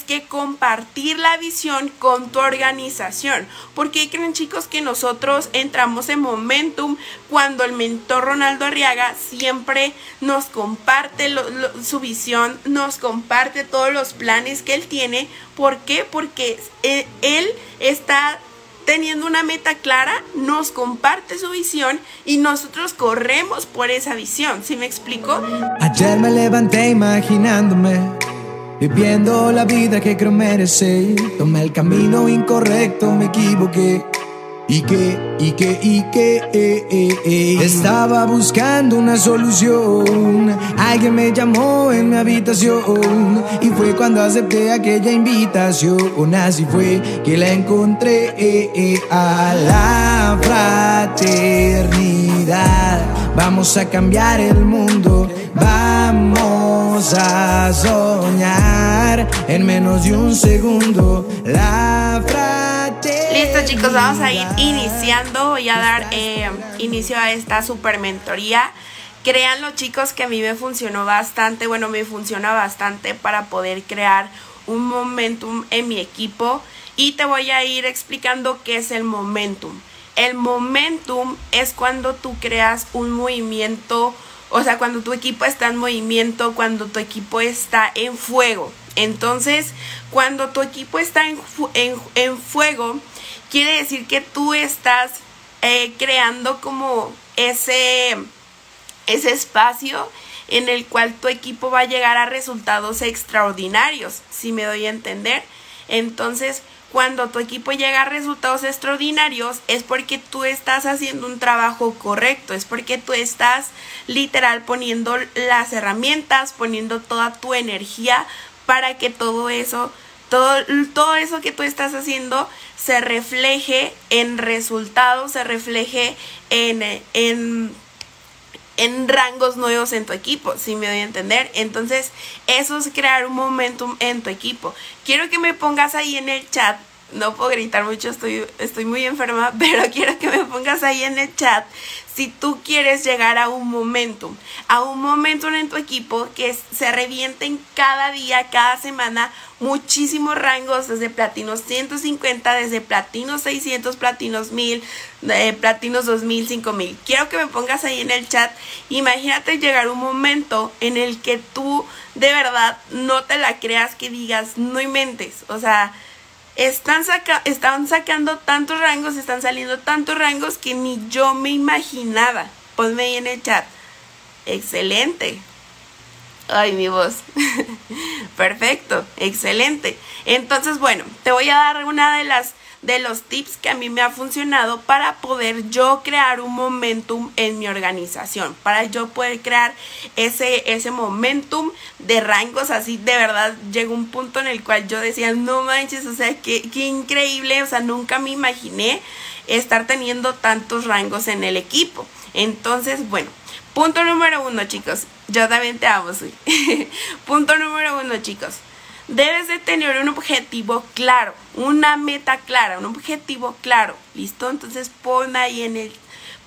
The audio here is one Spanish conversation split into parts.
que compartir la visión con tu organización. Porque creen chicos que nosotros entramos en momentum cuando el mentor Ronaldo Arriaga siempre nos comparte su visión, nos comparte todos los planes que él tiene. ¿Por qué? Porque eh, él está teniendo una meta clara, nos comparte su visión y nosotros corremos por esa visión. ¿Sí me explico? Ayer me levanté imaginándome, viviendo la vida que creo merecer. Tomé el camino incorrecto, me equivoqué. Y que, y que, y que, eh, eh, eh. estaba buscando una solución. Alguien me llamó en mi habitación y fue cuando acepté aquella invitación. Así fue que la encontré a la fraternidad. Vamos a cambiar el mundo, vamos a soñar en menos de un segundo. La fraternidad Listo chicos, vamos a ir iniciando, voy a dar eh, inicio a esta super mentoría. Créanlo chicos que a mí me funcionó bastante, bueno me funciona bastante para poder crear un momentum en mi equipo y te voy a ir explicando qué es el momentum. El momentum es cuando tú creas un movimiento, o sea, cuando tu equipo está en movimiento, cuando tu equipo está en fuego. Entonces, cuando tu equipo está en, en, fuego, quiere decir que tú estás eh, creando como ese, ese espacio en el cual tu equipo va a llegar a resultados extraordinarios, si me doy a entender. Entonces, cuando tu equipo llega a resultados extraordinarios es porque tú estás haciendo un trabajo correcto, es porque tú estás literal poniendo las herramientas, poniendo toda tu energía para que todo eso, todo, todo eso que tú estás haciendo se refleje en resultados, se refleje en, en, en rangos nuevos en tu equipo, si me doy a entender. Entonces, eso es crear un momentum en tu equipo. Quiero que me pongas ahí en el chat no puedo gritar mucho, estoy, estoy muy enferma, pero quiero que me pongas ahí en el chat si tú quieres llegar a un momentum, a un momentum en tu equipo que se revienten cada día, cada semana, muchísimos rangos desde platinos 150, desde platinos 600, platinos 1000, eh, platinos 2000, 5000. Quiero que me pongas ahí en el chat. Imagínate llegar a un momento en el que tú de verdad no te la creas que digas, no inventes, o sea, están, están sacando tantos rangos, están saliendo tantos rangos que ni yo me imaginaba. Ponme ahí en el chat. Excelente. Ay, mi voz. Perfecto, excelente. Entonces, bueno, te voy a dar una de las de los tips que a mí me ha funcionado para poder yo crear un momentum en mi organización, para yo poder crear ese, ese momentum de rangos. Así, de verdad llegó un punto en el cual yo decía, no manches, o sea, qué, qué increíble, o sea, nunca me imaginé estar teniendo tantos rangos en el equipo. Entonces, bueno, punto número uno, chicos, yo también te amo, punto número uno, chicos Debes de tener un objetivo claro, una meta clara, un objetivo claro, ¿listo? Entonces pon ahí en el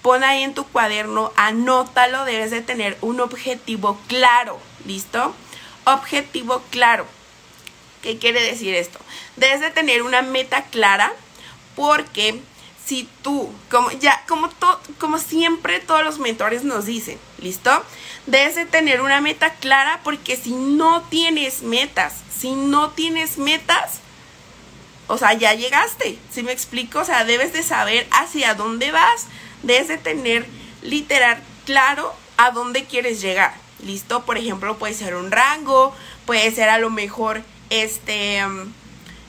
pon ahí en tu cuaderno, anótalo, debes de tener un objetivo claro, ¿listo? Objetivo claro. ¿Qué quiere decir esto? Debes de tener una meta clara porque si tú, como ya, como, como siempre todos los mentores nos dicen, ¿listo? Debes de tener una meta clara porque si no tienes metas, si no tienes metas, o sea, ya llegaste, ¿sí me explico? O sea, debes de saber hacia dónde vas, debes de tener literal claro a dónde quieres llegar. ¿Listo? Por ejemplo, puede ser un rango, puede ser a lo mejor este mm,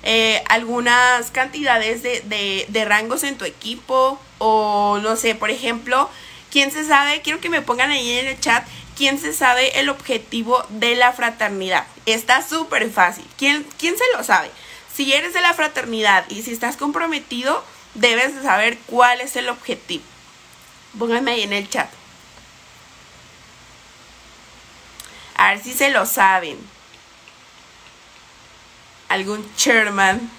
eh, algunas cantidades de, de rangos en tu equipo o no sé, por ejemplo, ¿quién se sabe? Quiero que me pongan ahí en el chat ¿quién se sabe el objetivo de la fraternidad? Está súper fácil. ¿Quién, ¿Quién se lo sabe? Si eres de la fraternidad y si estás comprometido, debes de saber cuál es el objetivo. Pónganme ahí en el chat. A ver si se lo saben. ¿Algún chairman?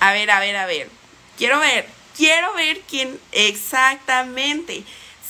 A ver, a ver, a ver. Quiero ver. Quiero ver quién exactamente.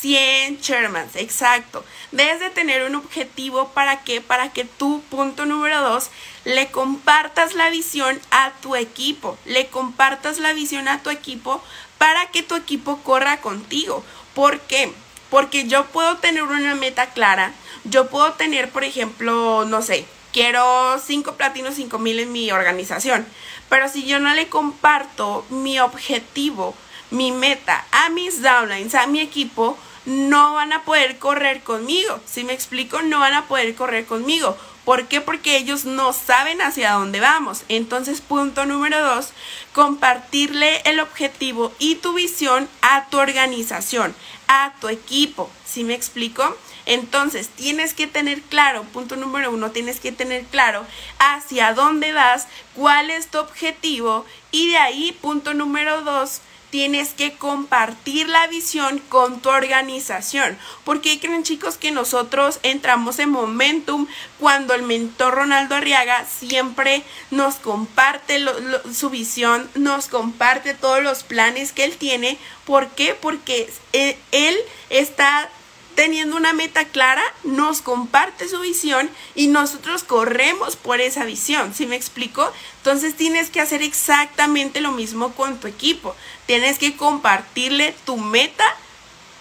100 Shermans, exacto. Debes de tener un objetivo para que, para que tú, punto número dos, le compartas la visión a tu equipo, le compartas la visión a tu equipo para que tu equipo corra contigo. ¿Por qué? Porque yo puedo tener una meta clara, yo puedo tener, por ejemplo, no sé, quiero 5 platinos, 5 mil en mi organización, pero si yo no le comparto mi objetivo, mi meta a mis downlines, a mi equipo, no van a poder correr conmigo. Si me explico, no van a poder correr conmigo. ¿Por qué? Porque ellos no saben hacia dónde vamos. Entonces, punto número dos, compartirle el objetivo y tu visión a tu organización, a tu equipo. ¿Sí me explico? Entonces, tienes que tener claro, punto número uno, tienes que tener claro hacia dónde vas, cuál es tu objetivo y de ahí, punto número dos, tienes que compartir la visión con tu organización. Porque creen chicos que nosotros entramos en momentum cuando el mentor Ronaldo Arriaga siempre nos comparte su visión, nos comparte todos los planes que él tiene. ¿Por qué? Porque eh, él está teniendo una meta clara, nos comparte su visión y nosotros corremos por esa visión. ¿Sí me explico? Entonces tienes que hacer exactamente lo mismo con tu equipo. Tienes que compartirle tu meta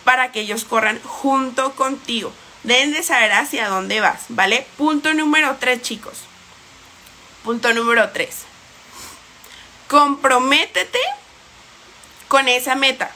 para que ellos corran junto contigo. Deben de saber hacia dónde vas, ¿vale? Punto número tres, chicos. Punto número tres. Comprométete con esa meta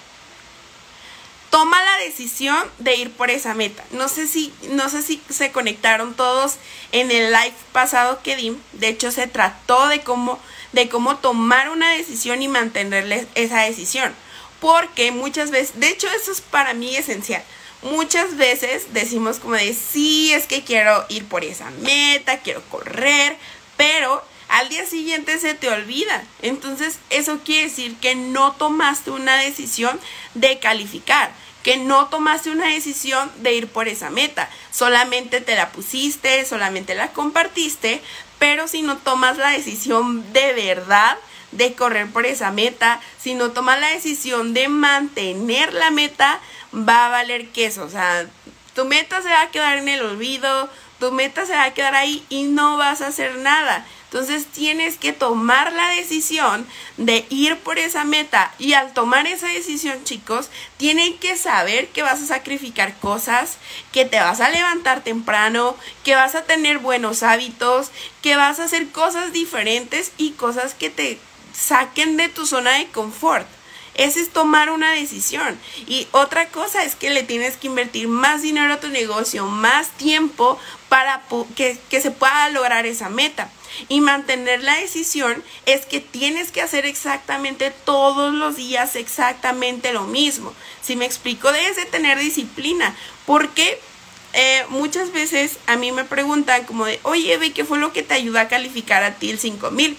toma la decisión de ir por esa meta. No sé si, no sé si se conectaron todos en el live pasado que di. De hecho, se trató de cómo, de cómo tomar una decisión y mantenerle esa decisión. Porque muchas veces, de hecho, eso es para mí esencial. Muchas veces decimos como de, sí, es que quiero ir por esa meta, quiero correr, pero al día siguiente se te olvida. Entonces eso quiere decir que no tomaste una decisión de calificar, que no tomaste una decisión de ir por esa meta. Solamente te la pusiste, solamente la compartiste, pero si no tomas la decisión de verdad, de correr por esa meta, si no tomas la decisión de mantener la meta, va a valer queso. O sea, tu meta se va a quedar en el olvido, tu meta se va a quedar ahí y no vas a hacer nada. Entonces tienes que tomar la decisión de ir por esa meta y al tomar esa decisión chicos, tienen que saber que vas a sacrificar cosas, que te vas a levantar temprano, que vas a tener buenos hábitos, que vas a hacer cosas diferentes y cosas que te saquen de tu zona de confort. Ese es tomar una decisión. Y otra cosa es que le tienes que invertir más dinero a tu negocio, más tiempo para que, que se pueda lograr esa meta. Y mantener la decisión es que tienes que hacer exactamente todos los días exactamente lo mismo. Si me explico, debes de tener disciplina. Porque eh, muchas veces a mí me preguntan como de, oye, Eve, ¿qué fue lo que te ayudó a calificar a ti el 5000?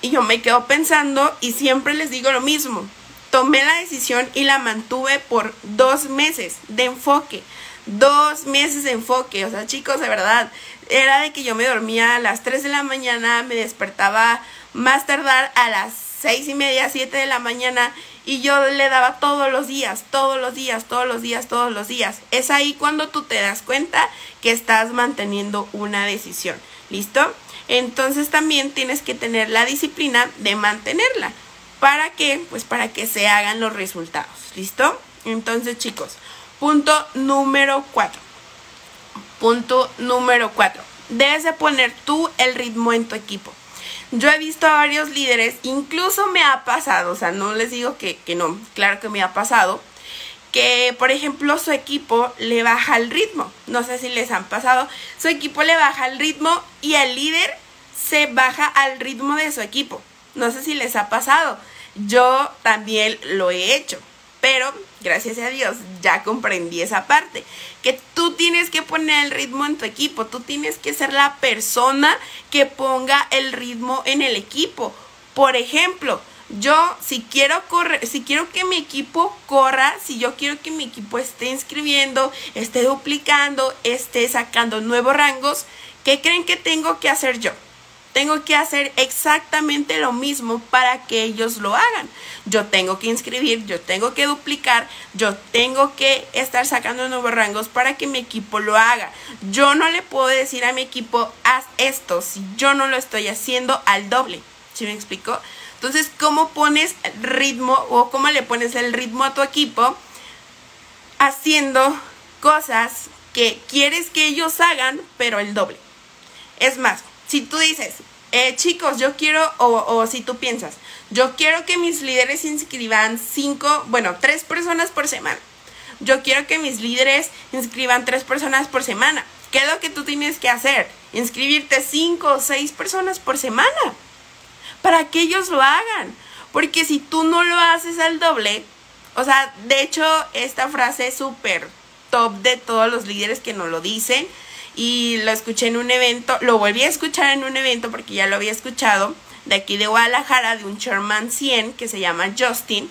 Y yo me quedo pensando y siempre les digo lo mismo. Tomé la decisión y la mantuve por dos meses de enfoque. Dos meses de enfoque. O sea, chicos, de verdad, era de que yo me dormía a las 3 de la mañana, me despertaba más tardar a las seis y media, 7 de la mañana y yo le daba todos los días, todos los días, todos los días, todos los días. Es ahí cuando tú te das cuenta que estás manteniendo una decisión. ¿Listo? Entonces también tienes que tener la disciplina de mantenerla. ¿Para qué? Pues para que se hagan los resultados. ¿Listo? Entonces chicos, punto número 4. Punto número 4. Debes de poner tú el ritmo en tu equipo. Yo he visto a varios líderes, incluso me ha pasado, o sea, no les digo que, que no, claro que me ha pasado, que por ejemplo su equipo le baja el ritmo. No sé si les han pasado. Su equipo le baja el ritmo y el líder se baja al ritmo de su equipo. No sé si les ha pasado. Yo también lo he hecho. Pero gracias a Dios ya comprendí esa parte. Que tú tienes que poner el ritmo en tu equipo. Tú tienes que ser la persona que ponga el ritmo en el equipo. Por ejemplo, yo si quiero correr, si quiero que mi equipo corra, si yo quiero que mi equipo esté inscribiendo, esté duplicando, esté sacando nuevos rangos, ¿qué creen que tengo que hacer yo? Tengo que hacer exactamente lo mismo para que ellos lo hagan. Yo tengo que inscribir, yo tengo que duplicar, yo tengo que estar sacando nuevos rangos para que mi equipo lo haga. Yo no le puedo decir a mi equipo, haz esto, si yo no lo estoy haciendo al doble. ¿Sí me explico? Entonces, ¿cómo pones ritmo o cómo le pones el ritmo a tu equipo haciendo cosas que quieres que ellos hagan, pero el doble? Es más, si tú dices, eh, chicos, yo quiero, o, si tú piensas, yo quiero que mis líderes inscriban cinco, bueno, tres personas por semana. Yo quiero que mis líderes inscriban tres personas por semana. ¿Qué es lo que tú tienes que hacer? Inscribirte cinco o seis personas por semana para que ellos lo hagan. Porque si tú no lo haces al doble, o sea, de hecho, esta frase es súper top de todos los líderes que nos lo dicen. Y lo escuché en un evento, lo volví a escuchar en un evento porque ya lo había escuchado de aquí de Guadalajara, de un Sherman 100 que se llama Justin.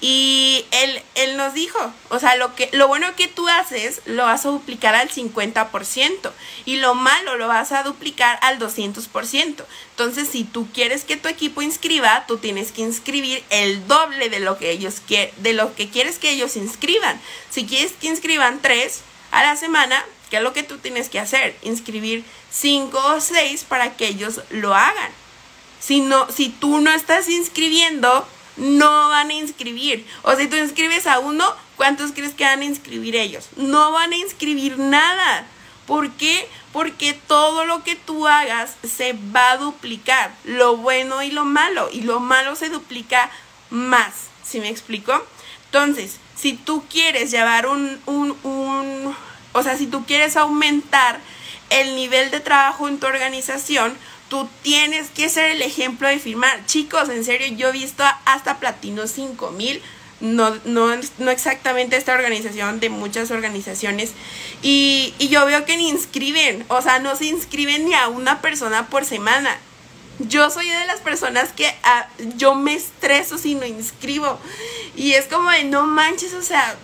Y él, él nos dijo, o sea, lo, que, lo bueno que tú haces lo vas a duplicar al 50% y lo malo lo vas a duplicar al 200%. Entonces, si tú quieres que tu equipo inscriba, tú tienes que inscribir el doble de lo que ellos de lo que quieres que ellos inscriban. Si quieres que inscriban tres a la semana, ¿qué es lo que tú tienes que hacer? Inscribir cinco o seis para que ellos lo hagan. Si, no, si tú no estás inscribiendo, no van a inscribir. O si tú inscribes a uno, ¿cuántos crees que van a inscribir ellos? No van a inscribir nada. ¿Por qué? Porque todo lo que tú hagas se va a duplicar, lo bueno y lo malo, y lo malo se duplica más, ¿sí me explico? Entonces, si tú quieres llevar un, un, un, o sea, si tú quieres aumentar el nivel de trabajo en tu organización, tú tienes que ser el ejemplo de firmar. Chicos, en serio, yo he visto hasta Platino 5000, no, no, no exactamente esta organización, de muchas organizaciones, y, y yo veo que ni inscriben, o sea, no se inscriben ni a una persona por semana. Yo soy de las personas que ah, yo me estreso si no inscribo. Y es como de no manches, o sea,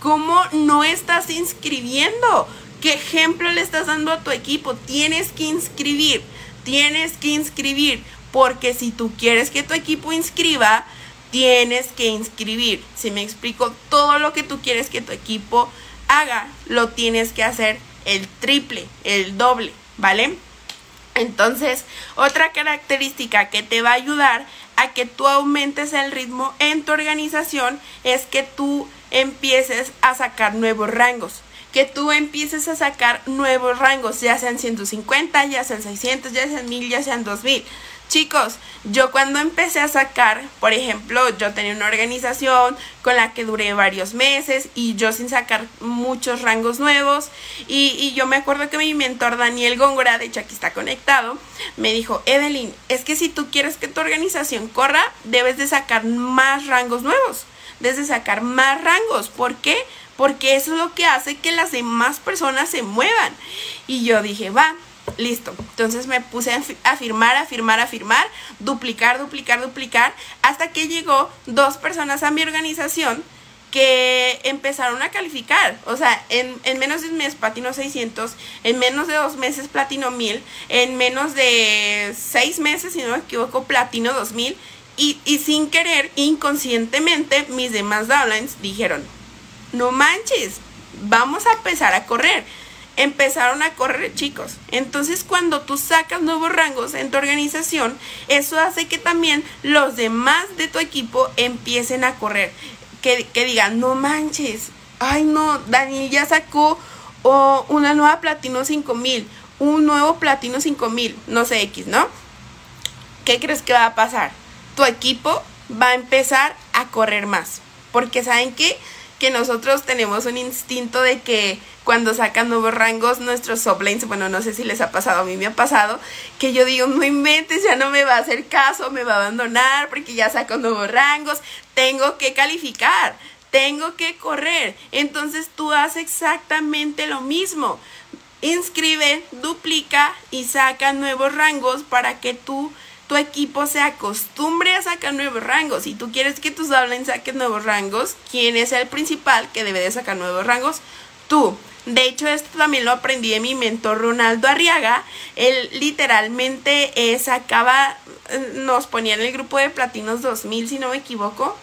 ¿cómo no estás inscribiendo? ¿Qué ejemplo le estás dando a tu equipo? Tienes que inscribir tienes que inscribir, porque si tú quieres que tu equipo inscriba, tienes que inscribir. Si me explico, todo lo que tú quieres que tu equipo haga, lo tienes que hacer el triple, el doble, ¿vale? Entonces, otra característica que te va a ayudar a que tú aumentes el ritmo en tu organización es que tú empieces a sacar nuevos rangos que tú empieces a sacar nuevos rangos, ya sean 150, ya sean 600, ya sean 1000, ya sean 2000. Chicos, yo cuando empecé a sacar, por ejemplo, yo tenía una organización con la que duré varios meses y yo sin sacar muchos rangos nuevos y, yo me acuerdo que mi mentor Daniel Góngora, de hecho aquí está conectado, me dijo, Evelyn, es que si tú quieres que tu organización corra, debes de sacar más rangos nuevos, debes de sacar más rangos. ¿Por qué? porque eso es lo que hace que las demás personas se muevan. Y yo dije, va, listo. Entonces me puse a firmar, a firmar, a firmar, duplicar, duplicar, duplicar, hasta que llegó dos personas a mi organización que empezaron a calificar. O sea, en, menos de un mes platino 600, en menos de dos meses platino 1000, en menos de seis meses, si no me equivoco, platino 2000. Y, y sin querer, inconscientemente, mis demás downlines dijeron, no manches, vamos a empezar a correr. Empezaron a correr chicos. Entonces cuando tú sacas nuevos rangos en tu organización, eso hace que también los demás de tu equipo empiecen a correr. Que, digan, no manches, ay no, Dani ya sacó una nueva Platino 5000, un nuevo Platino 5000, no sé X, ¿no? ¿Qué crees que va a pasar? Tu equipo va a empezar a correr más. Porque saben que que nosotros tenemos un instinto de que cuando sacan nuevos rangos nuestros sublines, bueno, no sé si les ha pasado, a mí me ha pasado, que yo digo, no inventes, ya no me va a hacer caso, me va a abandonar porque ya saco nuevos rangos, tengo que calificar, tengo que correr. Entonces tú haces exactamente lo mismo. Inscribe, duplica y saca nuevos rangos para que tú tu equipo se acostumbre a sacar nuevos rangos. Si tú quieres que tus downlines saquen nuevos rangos, ¿quién es el principal que debe de sacar nuevos rangos? Tú. De hecho, esto también lo aprendí de mi mentor Ronaldo Arriaga. Él literalmente eh, sacaba, eh, nos ponía en el grupo de Platinos 2000, si no me equivoco.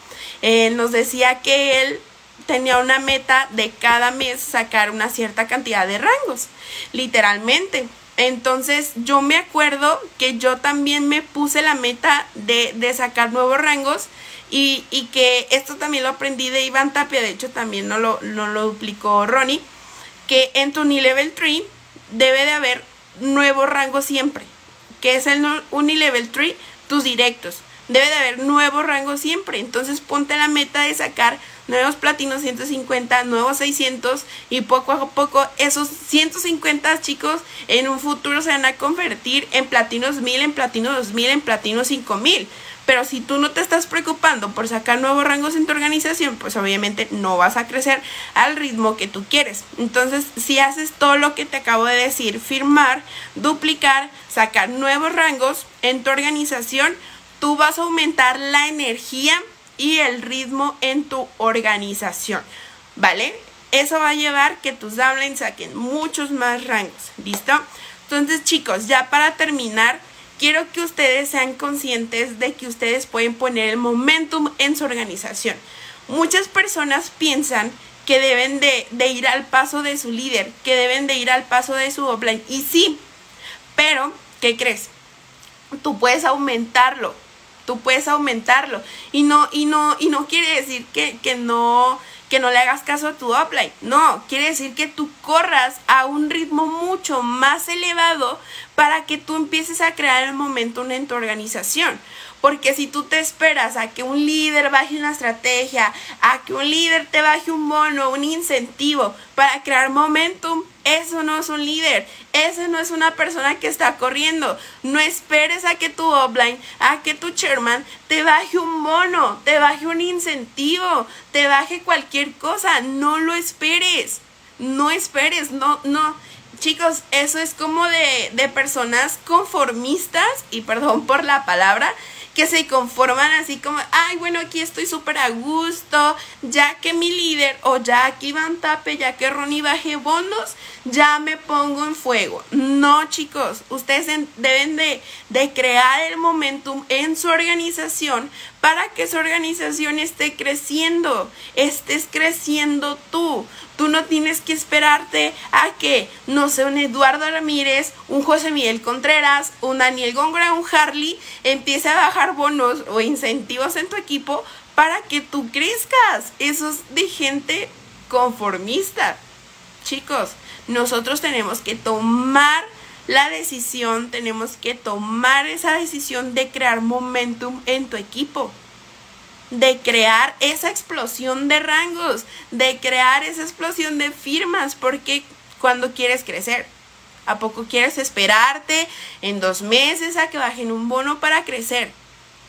nos decía que él tenía una meta de cada mes sacar una cierta cantidad de rangos, literalmente. Entonces yo me acuerdo que yo también me puse la meta de, de sacar nuevos rangos y, y, que esto también lo aprendí de Iván Tapia, de hecho también no lo, no lo duplicó Ronnie, que en tu Unilevel 3 debe de haber nuevos rangos siempre, que es el Unilevel 3, tus directos. Debe de haber nuevos rangos siempre. Entonces ponte la meta de sacar nuevos platinos 150, nuevos 600 y poco a poco esos 150 chicos en un futuro se van a convertir en platinos 1000, en platino 2000, en platino 5000. Pero si tú no te estás preocupando por sacar nuevos rangos en tu organización, pues obviamente no vas a crecer al ritmo que tú quieres. Entonces, si haces todo lo que te acabo de decir, firmar, duplicar, sacar nuevos rangos en tu organización, tú vas a aumentar la energía y el ritmo en tu organización, ¿vale? Eso va a llevar que tus downlines saquen muchos más rangos, ¿listo? Entonces, chicos, ya para terminar, quiero que ustedes sean conscientes de que ustedes pueden poner el momentum en su organización. Muchas personas piensan que deben de, de, ir al paso de su líder, que deben de ir al paso de su offline. Y sí, pero, ¿qué crees? Tú puedes aumentarlo, tú puedes aumentarlo. Y no, y no, y no quiere decir que, que no que no le hagas caso a tu upline. No, quiere decir que tú corras a un ritmo mucho más elevado para que tú empieces a crear el momento en tu organización. Porque si tú te esperas a que un líder baje una estrategia, a que un líder te baje un bono, un incentivo para crear momentum, eso no es un líder, eso no es una persona que está corriendo. No esperes a que tu offline, a que tu chairman te baje un bono, te baje un incentivo, te baje cualquier cosa. No lo esperes. No esperes, no, no. Chicos, eso es como de, de personas conformistas, y perdón por la palabra, que se conforman así como, ay, bueno, aquí estoy súper a gusto, ya que mi líder o ya que Iván Tape, ya que Ronnie baje bonos, ya me pongo en fuego. No, chicos, ustedes deben de, de crear el momentum en su organización para que su organización esté creciendo, estés creciendo tú. Tú no tienes que esperarte a que, no sé, un Eduardo Ramírez, un José Miguel Contreras, un Daniel Góngora, un Harley empiece a bajar bonos o incentivos en tu equipo para que tú crezcas. Eso es de gente conformista. Chicos, nosotros tenemos que tomar la decisión, tenemos que tomar esa decisión de crear momentum en tu equipo de crear esa explosión de rangos, de crear esa explosión de firmas, porque cuando quieres crecer, ¿a poco quieres esperarte en dos meses a que bajen un bono para crecer?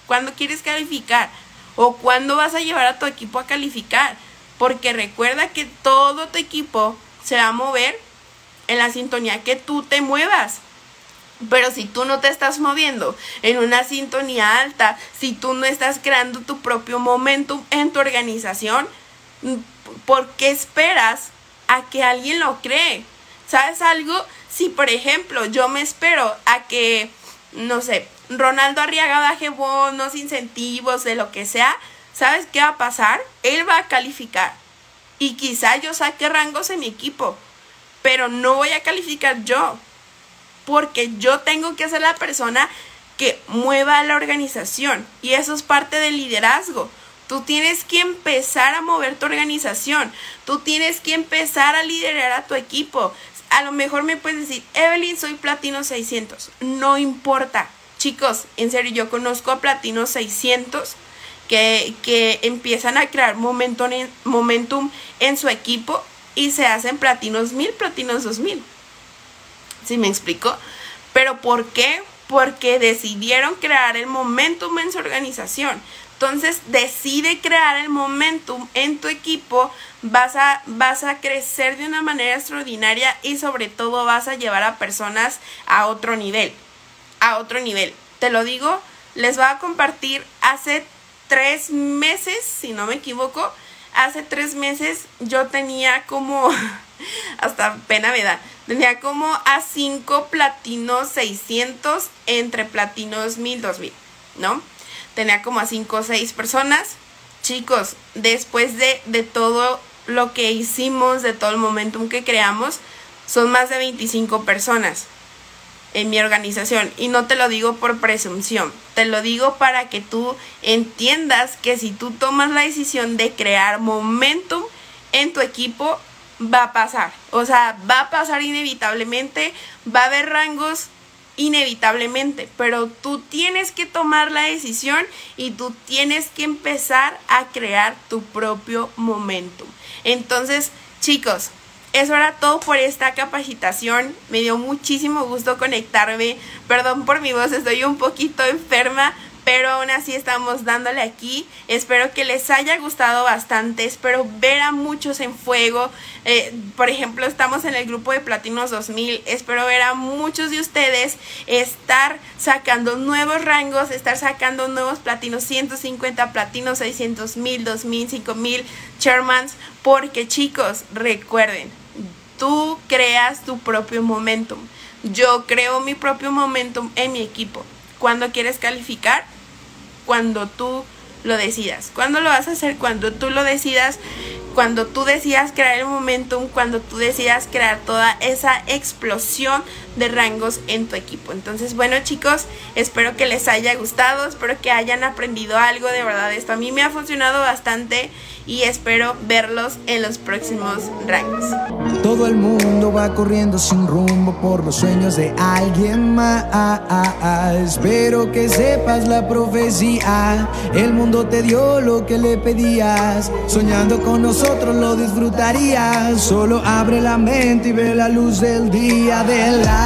¿Cuándo quieres calificar? ¿O cuándo vas a llevar a tu equipo a calificar? Porque recuerda que todo tu equipo se va a mover en la sintonía que tú te muevas. Pero si tú no te estás moviendo en una sintonía alta, si tú no estás creando tu propio momentum en tu organización, ¿por qué esperas a que alguien lo cree? ¿Sabes algo? Si por ejemplo yo me espero a que, no sé, Ronaldo Arriaga baje bonos, incentivos, de lo que sea, ¿sabes qué va a pasar? Él va a calificar. Y quizá yo saque rangos en mi equipo, pero no voy a calificar yo porque yo tengo que ser la persona que mueva la organización y eso es parte del liderazgo. Tú tienes que empezar a mover tu organización, tú tienes que empezar a liderar a tu equipo. A lo mejor me puedes decir, Evelyn, soy platino 600. No importa. Chicos, en serio, yo conozco a platino 600 que, que empiezan a crear momentum en, momentum en su equipo y se hacen platinos 1000, platinos 2000. ¿Sí me explico? Pero ¿por qué? Porque decidieron crear el momentum en su organización. Entonces decide crear el momentum en tu equipo, vas a, vas a crecer de una manera extraordinaria y sobre todo vas a llevar a personas a otro nivel, a otro nivel. Te lo digo, les voy a compartir hace tres meses, si no me equivoco, hace tres meses yo tenía como hasta pena me da. Tenía como a 5 platinos 600 entre platinos 1000, 2000, ¿no? Tenía como a 5 o 6 personas. Chicos, después de, de todo lo que hicimos, de todo el momentum que creamos, son más de 25 personas en mi organización. Y no te lo digo por presunción, te lo digo para que tú entiendas que si tú tomas la decisión de crear momentum en tu equipo, va a pasar. O sea, va a pasar inevitablemente, va a haber rangos inevitablemente, pero tú tienes que tomar la decisión y tú tienes que empezar a crear tu propio momentum. Entonces, chicos, eso era todo por esta capacitación. Me dio muchísimo gusto conectarme. Perdón por mi voz, estoy un poquito enferma, pero aún así estamos dándole aquí. Espero que les haya gustado bastante, espero ver a muchos en fuego. Eh, por ejemplo, estamos en el grupo de Platinos 2000, espero ver a muchos de ustedes estar sacando nuevos rangos, estar sacando nuevos platinos, 150 platinos, 600 mil, 2000, 5000 Shermans, porque chicos, recuerden, tú creas tu propio momentum. Yo creo mi propio momentum en mi equipo. Cuando quieres calificar, cuando tú lo decidas. ¿Cuándo lo vas a hacer? Cuando tú lo decidas, cuando tú decidas crear el momentum, cuando tú decidas crear toda esa explosión de rangos en tu equipo. Entonces, bueno chicos, espero que les haya gustado, espero que hayan aprendido algo, de verdad esto a mí me ha funcionado bastante y espero verlos en los próximos rangos. Todo el mundo va corriendo sin rumbo por los sueños de alguien más. Espero que sepas la profecía. El mundo te dio lo que le pedías. Soñando con nosotros lo disfrutarías. Solo abre la mente y ve la luz del día de la